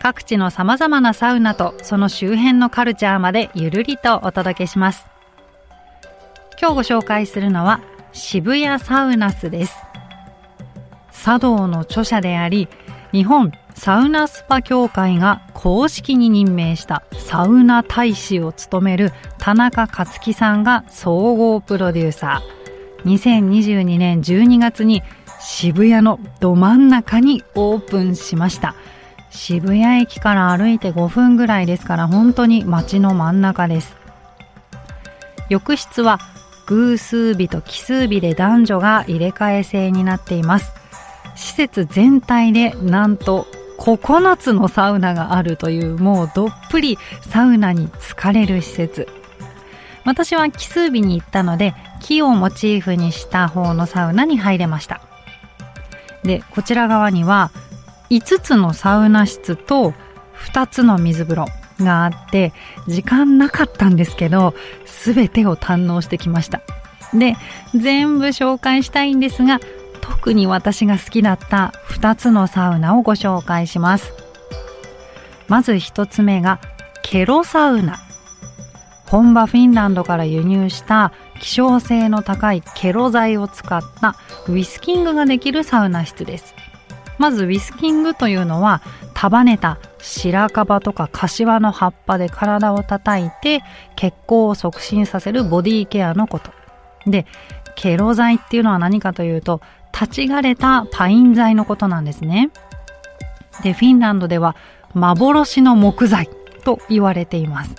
各地の様々なサウナとその周辺のカルチャーまでゆるりとお届けします今日ご紹介するのは渋谷サウナスです茶道の著者であり日本サウナスパ協会が公式に任命したサウナ大使を務める田中克樹さんが総合プロデューサー。2022年12月に渋谷のど真ん中にオープンしました。渋谷駅から歩いて5分ぐらいですから本当に街の真ん中です。浴室は偶数日と奇数日で男女が入れ替え制になっています。施設全体でなんと9つのサウナがあるというもうどっぷりサウナに浸かれる施設私は奇数日に行ったので木をモチーフにした方のサウナに入れましたでこちら側には5つのサウナ室と2つの水風呂があって時間なかったんですけど全てを堪能してきました。で全部紹介したいんですが特に私が好きだった2つのサウナをご紹介します。まず1つ目がケロサウナ。本場フィンランドから輸入した希少性の高いケロ剤を使ったウィスキングができるサウナ室です。まずウィスキングというのは束ねた白樺とか柏の葉っぱで体を叩いて血行を促進させるボディケアのことでケロ剤っていうのは何かというと立ち枯れたパイン材のことなんですね。で、フィンランドでは幻の木材と言われています。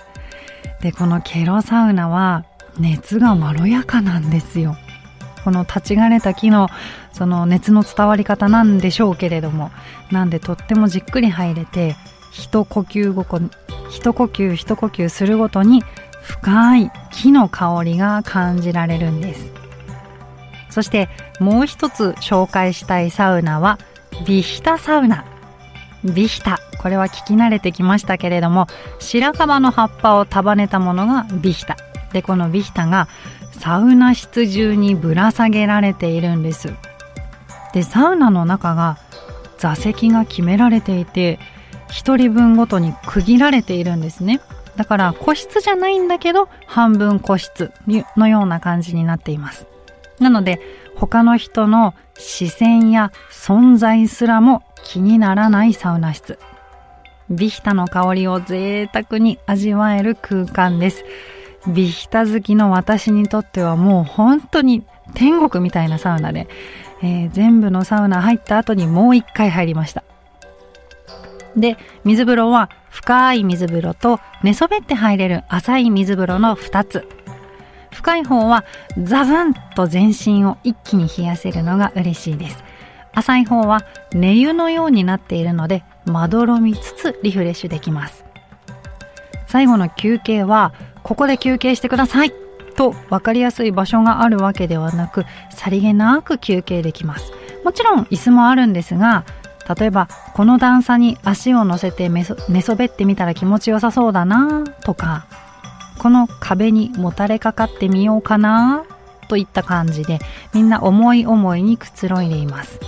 で、このケロサウナは熱がまろやかなんですよ。この立ち枯れた木のその熱の伝わり方なんでしょうけれども、なんでとってもじっくり入れて、一呼吸ごこ、一呼吸一呼吸するごとに深い木の香りが感じられるんです。そしてもう一つ紹介したいサウナはビヒタサウナ。ビヒタ。これは聞き慣れてきましたけれども、白樺の葉っぱを束ねたものがビヒタ。で、このビヒタがサウナ室中にぶら下げられているんです。で、サウナの中が座席が決められていて、1人分ごとに区切られているんですね。だから個室じゃないんだけど半分個室のような感じになっています。なので、他の人の視線や存在すらも気にならないサウナ室。ビヒタの香りを贅沢に味わえる空間です。ビヒタ好きの私にとってはもう本当に天国みたいなサウナで、えー、全部のサウナ入った後にもう一回入りました。で、水風呂は深い水風呂と寝そべって入れる浅い水風呂の2つ。深い方はザブンと全身を一気に冷やせるのが嬉しいです。浅い方は寝湯のようになっているのでまどろみつつリフレッシュできます。最後の休憩はここで休憩してくださいと分かりやすい場所があるわけではなくさりげなく休憩できます。もちろん椅子もあるんですが例えばこの段差に足を乗せて寝そべってみたら気持ちよさそうだなとかこの壁にもたれかかってみようかなといった感じでみんな思い思いにくつろいでいます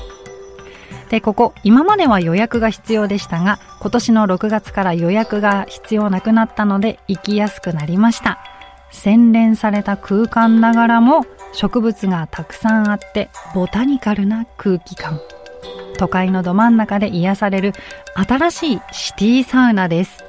でここ今までは予約が必要でしたが今年の6月から予約が必要なくなったので行きやすくなりました。洗練された空間ながらも植物がたくさんあってボタニカルな空気感。都会のど真ん中で癒される新しいシティサウナです。